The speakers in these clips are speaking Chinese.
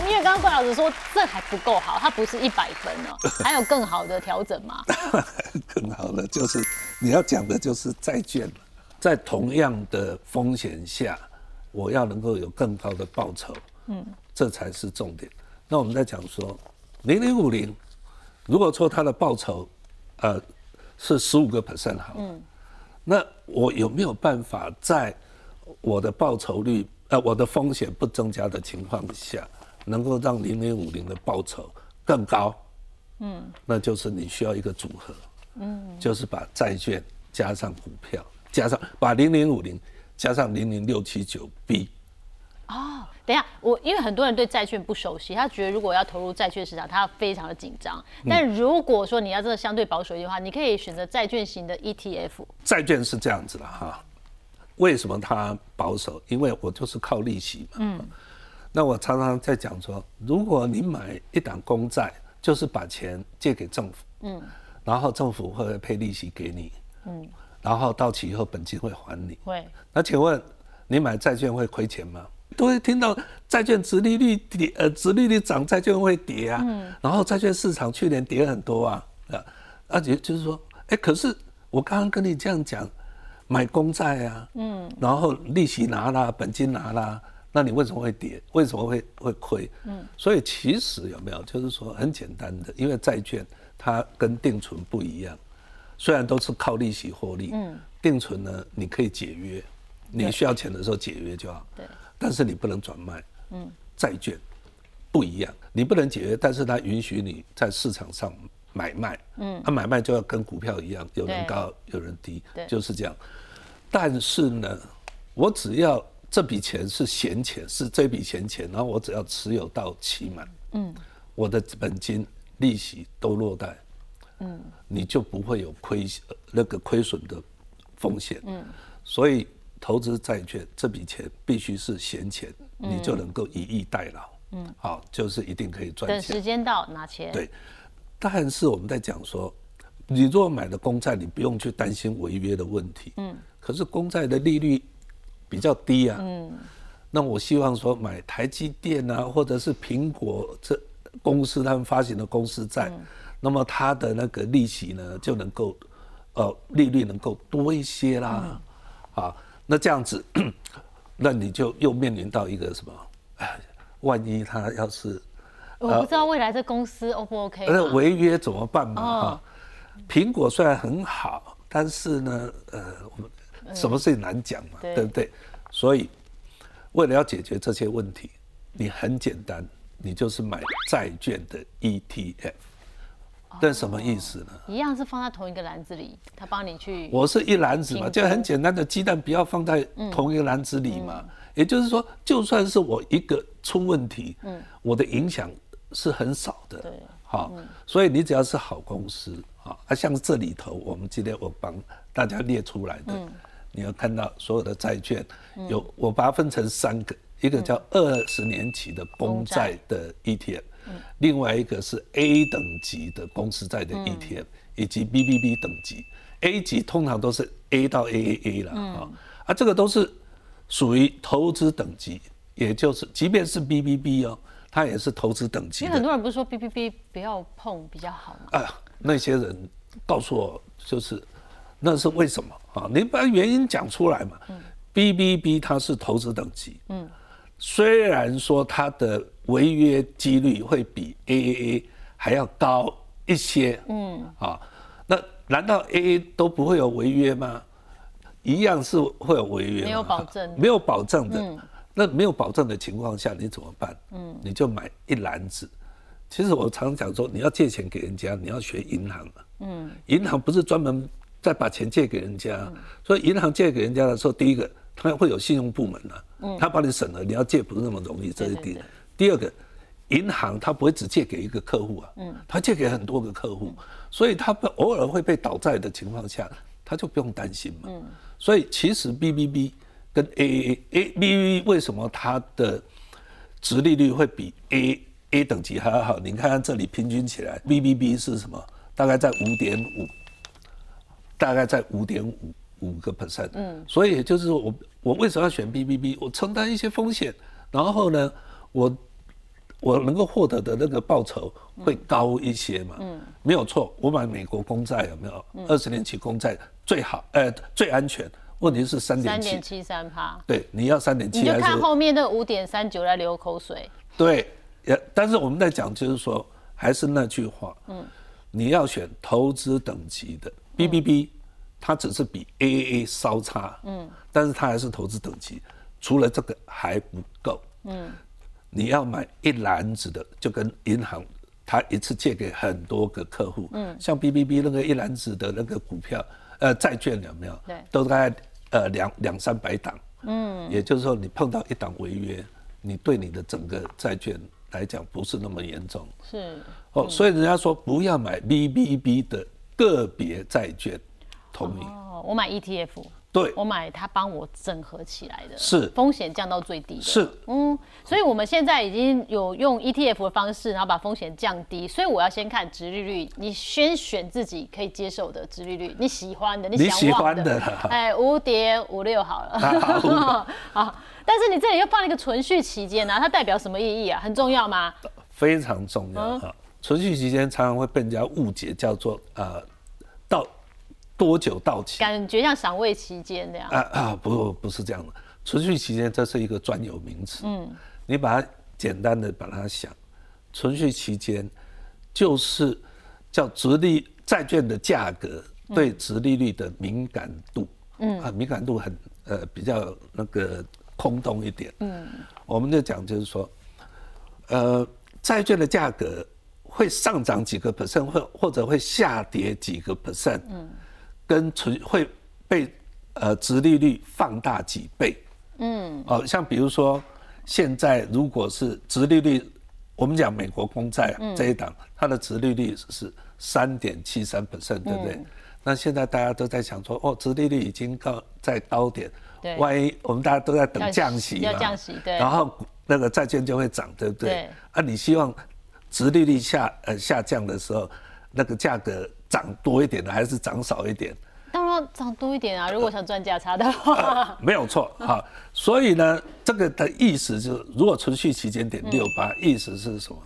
因为刚刚怪老师说这还不够好，它不是一百分哦，还有更好的调整吗？更好的就是你要讲的就是债券，在同样的风险下，我要能够有更高的报酬，嗯，这才是重点。那我们在讲说，零零五零，如果说它的报酬，呃，是十五个 percent 好，嗯，那我有没有办法在我的报酬率，呃，我的风险不增加的情况下？能够让零零五零的报酬更高，嗯，那就是你需要一个组合，嗯，就是把债券加上股票，加上把零零五零加上零零六七九 B。哦，等一下，我因为很多人对债券不熟悉，他觉得如果要投入债券市场，他非常的紧张。但如果说你要真的相对保守一点的话，你可以选择债券型的 ETF。债券是这样子的哈，为什么它保守？因为我就是靠利息嘛。嗯。那我常常在讲说，如果你买一档公债，就是把钱借给政府，嗯，然后政府会配利息给你，嗯，然后到期以后本金会还你，会。那请问你买债券会亏钱吗？都会听到债券殖利率跌，呃，殖利率涨，债券会跌啊，嗯，然后债券市场去年跌很多啊，啊，而且就是说，哎，可是我刚刚跟你这样讲，买公债啊，嗯，然后利息拿了，本金拿了。那你为什么会跌？为什么会会亏？嗯，所以其实有没有，就是说很简单的，因为债券它跟定存不一样，虽然都是靠利息获利，嗯，定存呢你可以解约，你需要钱的时候解约就好，对，但是你不能转卖，嗯，债券不一样，你不能解约，但是它允许你在市场上买卖，嗯，它买卖就要跟股票一样，有人高有人低，对，就是这样，但是呢，我只要。这笔钱是闲钱，是这笔闲钱，然后我只要持有到期满，嗯，我的本金、利息都落袋，嗯，你就不会有亏那个亏损的风险，嗯，所以投资债券这笔钱必须是闲钱，你就能够以逸待劳，嗯，好，就是一定可以赚钱。等时间到拿钱。对，但是我们在讲说，你如果买的公债，你不用去担心违约的问题，嗯，可是公债的利率。比较低啊，嗯，那我希望说买台积电啊，或者是苹果这公司他们发行的公司债，那么它的那个利息呢就能够，呃，利率能够多一些啦，啊，那这样子，那你就又面临到一个什么？哎，万一他要是，我不知道未来这公司 O 不 OK？那违约怎么办嘛？哈，苹果虽然很好，但是呢，呃，我们。什么事情难讲嘛，对不对？所以为了要解决这些问题，你很简单，你就是买债券的 ETF。这什么意思呢？一样是放在同一个篮子里，他帮你去。我是一篮子嘛，就很简单的鸡蛋不要放在同一个篮子里嘛。也就是说，就算是我一个出问题，嗯，我的影响是很少的。对，好，所以你只要是好公司啊，啊，像这里头，我们今天我帮大家列出来的。你要看到所有的债券，有我把它分成三个，一个叫二十年期的公债的 ETF，另外一个是 A 等级的公司债的 ETF，以及 BBB 等级。A 级通常都是 A 到 AAA 了啊，啊，这个都是属于投资等级，也就是即便是 BBB 哦，它也是投资等级。因为很多人不是说 BBB 不要碰比较好吗？啊，那些人告诉我就是。那是为什么啊？你把原因讲出来嘛。嗯。B B B 它是投资等级。嗯。虽然说它的违约几率会比 A A A 还要高一些。嗯。啊，那难道 A A 都不会有违约吗？一样是会有违约。没有保证。没有保证的。嗯。那没有保证的情况下，你怎么办？嗯。你就买一篮子。其实我常讲说，你要借钱给人家，你要学银行嘛。嗯。银行不是专门。再把钱借给人家，所以银行借给人家的时候，第一个他会有信用部门呐，他帮你审核，你要借不是那么容易，这一点。第二个，银行他不会只借给一个客户啊，他借给很多个客户，所以他偶尔会被倒债的情况下，他就不用担心嘛。所以其实 B B B 跟 A A A B B 为什么它的值利率会比 A A 等级还要好？你看看这里平均起来，B B B 是什么？大概在五点五。大概在五点五五个 percent，嗯，所以也就是我我为什么要选 B B B？我承担一些风险，然后呢，我我能够获得的那个报酬会高一些嘛？嗯，没有错，我买美国公债有没有？二十年期公债最好，呃，最安全。问题是三点七，三点七三趴。对，你要三点七，你就看后面那五点三九来流口水。对，也但是我们在讲就是说，还是那句话，嗯，你要选投资等级的 B B B，它只是比 A A A 稍差，嗯，但是它还是投资等级，除了这个还不够，嗯。你要买一篮子的，就跟银行，它一次借给很多个客户，嗯，像 B B B 那个一篮子的那个股票，呃，债券有没有？对，都大概呃两两三百档，嗯，也就是说你碰到一档违约，你对你的整个债券来讲不是那么严重，是，哦，所以人家说不要买 B B B 的个别债券，同意？哦，我买 E T F。对，我买它帮我整合起来的，是风险降到最低的，是嗯，所以我们现在已经有用 ETF 的方式，然后把风险降低。所以我要先看殖利率，你先选自己可以接受的殖利率，你喜欢的，你喜欢的，哎，五点五六好了，好，但是你这里又放了一个存续期间呢，它代表什么意义啊？很重要吗？非常重要哈，存续期间常常会被人家误解，叫做呃到。多久到期？感觉像赏味期间那样。啊啊，不不是这样的，存续期间这是一个专有名词。嗯，你把它简单的把它想，存续期间就是叫直利债券的价格对直利率的敏感度。嗯，啊，敏感度很呃比较那个空洞一点。嗯，我们就讲就是说，呃，债券的价格会上涨几个 percent，或或者会下跌几个 percent。嗯。跟存会被呃，殖利率放大几倍，嗯，哦，像比如说现在如果是殖利率，我们讲美国公债这一档，它的殖利率是三点七三 percent，对不对？那现在大家都在想说，哦，殖利率已经高在高点，对，万一我们大家都在等降息嘛，要降息，对，然后那个债券就会涨，对不对？对，啊，你希望殖利率下呃下降的时候，那个价格涨多一点的，还是涨少一点？当然涨多一点啊！如果想赚价差的话，没有错哈。所以呢，这个的意思就是，如果存续期间点六八，意思是什么？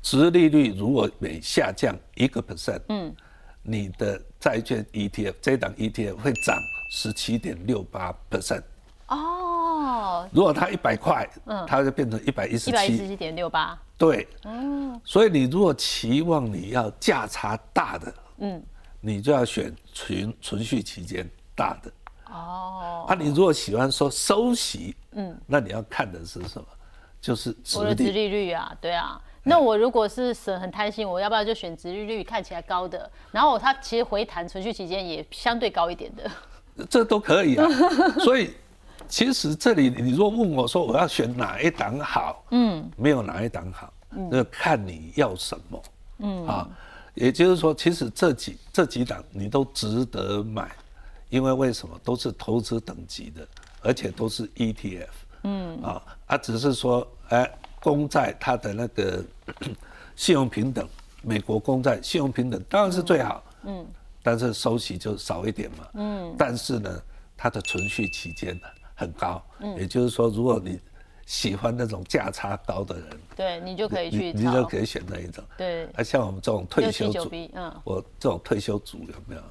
殖利率如果每下降一个 percent，嗯，你的债券 ETF 这档 ETF 会涨十七点六八 percent。哦，如果它一百块，嗯，它就变成一百一十七，一百一十七点六八。对，嗯，所以你如果期望你要价差大的，嗯。你就要选存存续期间大的哦。啊，你如果喜欢说收息，嗯，那你要看的是什么？就是我的殖利率啊，对啊。那我如果是很很贪心，我要不要就选殖利率看起来高的？然后它其实回弹存续期间也相对高一点的，这都可以啊。所以其实这里你如果问我说我要选哪一档好，嗯，没有哪一档好，那看你要什么，嗯啊。也就是说，其实这几这几档你都值得买，因为为什么？都是投资等级的，而且都是 ETF，嗯。啊，啊只是说，哎，公债它的那个 信用平等，美国公债信用平等当然是最好，嗯，但是收息就少一点嘛，嗯，但是呢，它的存续期间很高，嗯，也就是说，如果你喜欢那种价差高的人，对你就可以去，你就可以选那一种。对，啊，像我们这种退休族，嗯，我这种退休族有没有？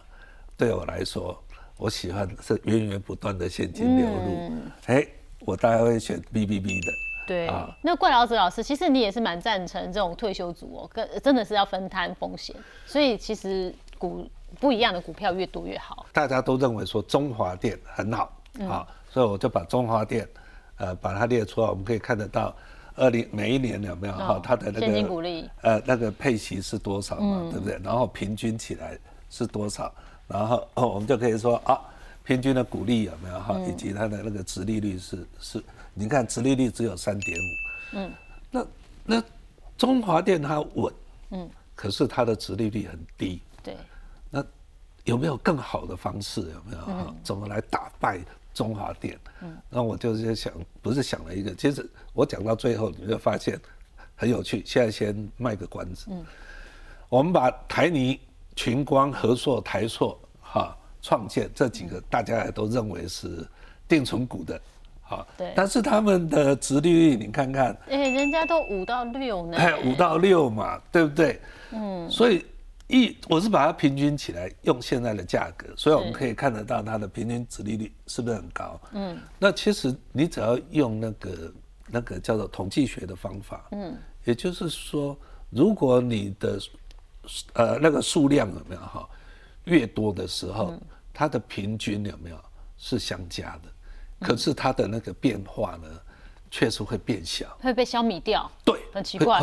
对我来说，我喜欢是源源不断的现金流入。哎，我大概会选 B B B 的。对啊，那怪老子老师，其实你也是蛮赞成这种退休族哦，跟真的是要分摊风险，所以其实股不一样的股票越多越好。大家都认为说中华电很好，啊，所以我就把中华电。呃，把它列出来，我们可以看得到，二零每一年有没有？哈，它的那个呃那个配息是多少嘛，对不对？然后平均起来是多少？然后我们就可以说啊，平均的股利有没有？哈，以及它的那个殖利率是是，你看殖利率只有三点五，嗯，那那中华电它稳，嗯，可是它的殖利率很低，对，那有没有更好的方式？有没有？哈？怎么来打败？中华电，嗯，那我就是想，不是想了一个，其实我讲到最后，你会发现很有趣。现在先卖个关子，嗯，我们把台泥、群光、和硕、台硕、哈、创建这几个大家也都认为是定存股的，好，对。但是他们的殖利率，你看看，哎、人家都五到六呢，哎，五到六嘛，对不对？嗯，所以一我是把它平均起来，用现在的价格，所以我们可以看得到它的平均值利率是不是很高？嗯，那其实你只要用那个那个叫做统计学的方法，嗯，也就是说，如果你的呃那个数量有没有哈越多的时候，它的平均有没有是相加的，可是它的那个变化呢，确实会变小。会被消弭掉。对，很奇怪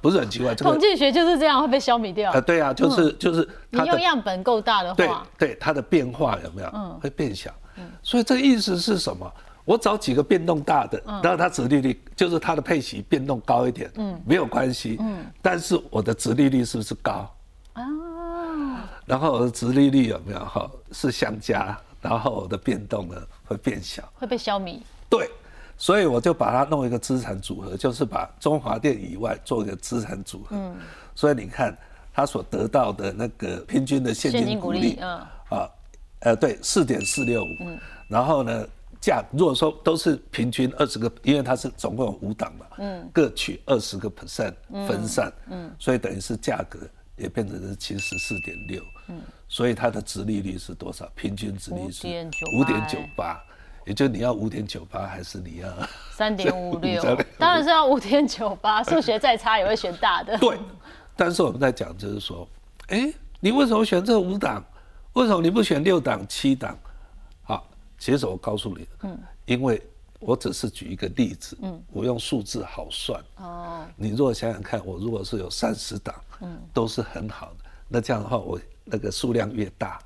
不是很奇怪，这个统计学就是这样，会被消弭掉。呃，对啊，就是就是你用样本够大的对话，对它的变化有没有？嗯会变小。嗯所以这个意思是什么？我找几个变动大的，嗯然后它殖利率就是它的配息变动高一点，嗯，没有关系，嗯，但是我的殖利率是不是高？啊，然后我的殖利率有没有哈是相加，然后我的变动呢会变小，会被消弭。对，所以我就把它弄一个资产组合，就是把中华电以外做一个资产组合。嗯，所以你看它所得到的那个平均的现现金股利金股利，嗯啊，呃，对，四点四六五。嗯，然后呢，价如果说都是平均二十个，因为它是总共有五档嘛，嗯，各取二十个 percent 分散，嗯，所以等于是价格也变成是七十四点六，嗯，所以它的殖利率是多少？平均殖利率是五点九八。也就你要五点九八，还是你要 三点五六3.56？当然是要五点九八。数学再差也会选大的。对，但是我们在讲就是说，哎，你为什么选这五档？为什么你不选六档、七档？好，其实我告诉你，嗯，因为我只是举一个例子，嗯，我用数字好算。哦，你如果想想看，我如果是有三十档，嗯，都是很好的，那这样的话，我那个数量越大，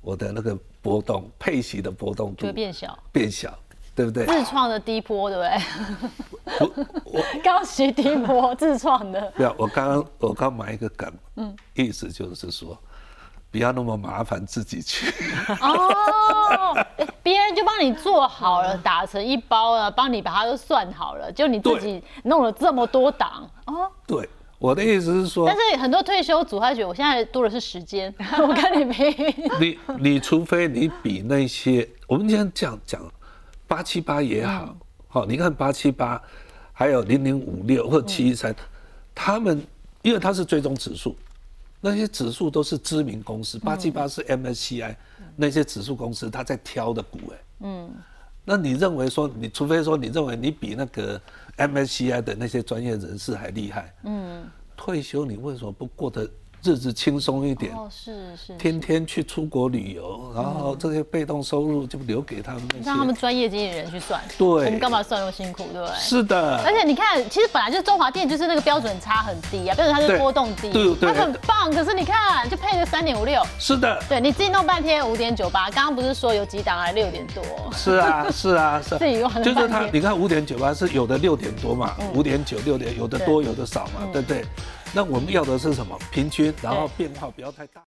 我的那个波动配息的波动度就会变小。变小，对不对？自创的低波，对不我对？高息低波自创的。不要，我刚刚我刚埋一个梗，嗯，意思就是说，不要那么麻烦自己去。哦，诶别人就帮你做好了，打成一包了，帮你把它都算好了，就你自己弄了这么多档哦。对，我的意思是说但，是很多退休族他觉得我现在多的是时间，我跟你拼。你你除非你比那些，我们今天这样讲，八七八也好，好、你看八七八，还有零零五六或七一三，他们因为它是追踪指数，那些指数都是知名公司，八七八是 MSCI、那些指数公司他在挑的股，哎，嗯，那你认为说，你除非说你认为你比那个 MSCI 的那些专业人士还厉害，嗯，退休你为什么不过得日子轻松一点？哦，是是，天天去出国旅游，然后这些被动收入就留给他们那些。让他们专业经纪人去算。对我们干嘛算那么辛苦，对不对？是的，而且你看，其实本来就是中华电就是那个标准差很低啊，标准它是波动低，对对它很棒。可是你看，就配个三点五六，是的，对你自己弄半天五点九八，刚刚不是说有几档还六点多？是啊，是啊，是啊。自己玩了就是它，你看五点九八是有的六点多嘛，五点九、六点有的多有的少嘛，对不对？那我们要的是什么？平均，然后变化不要太大。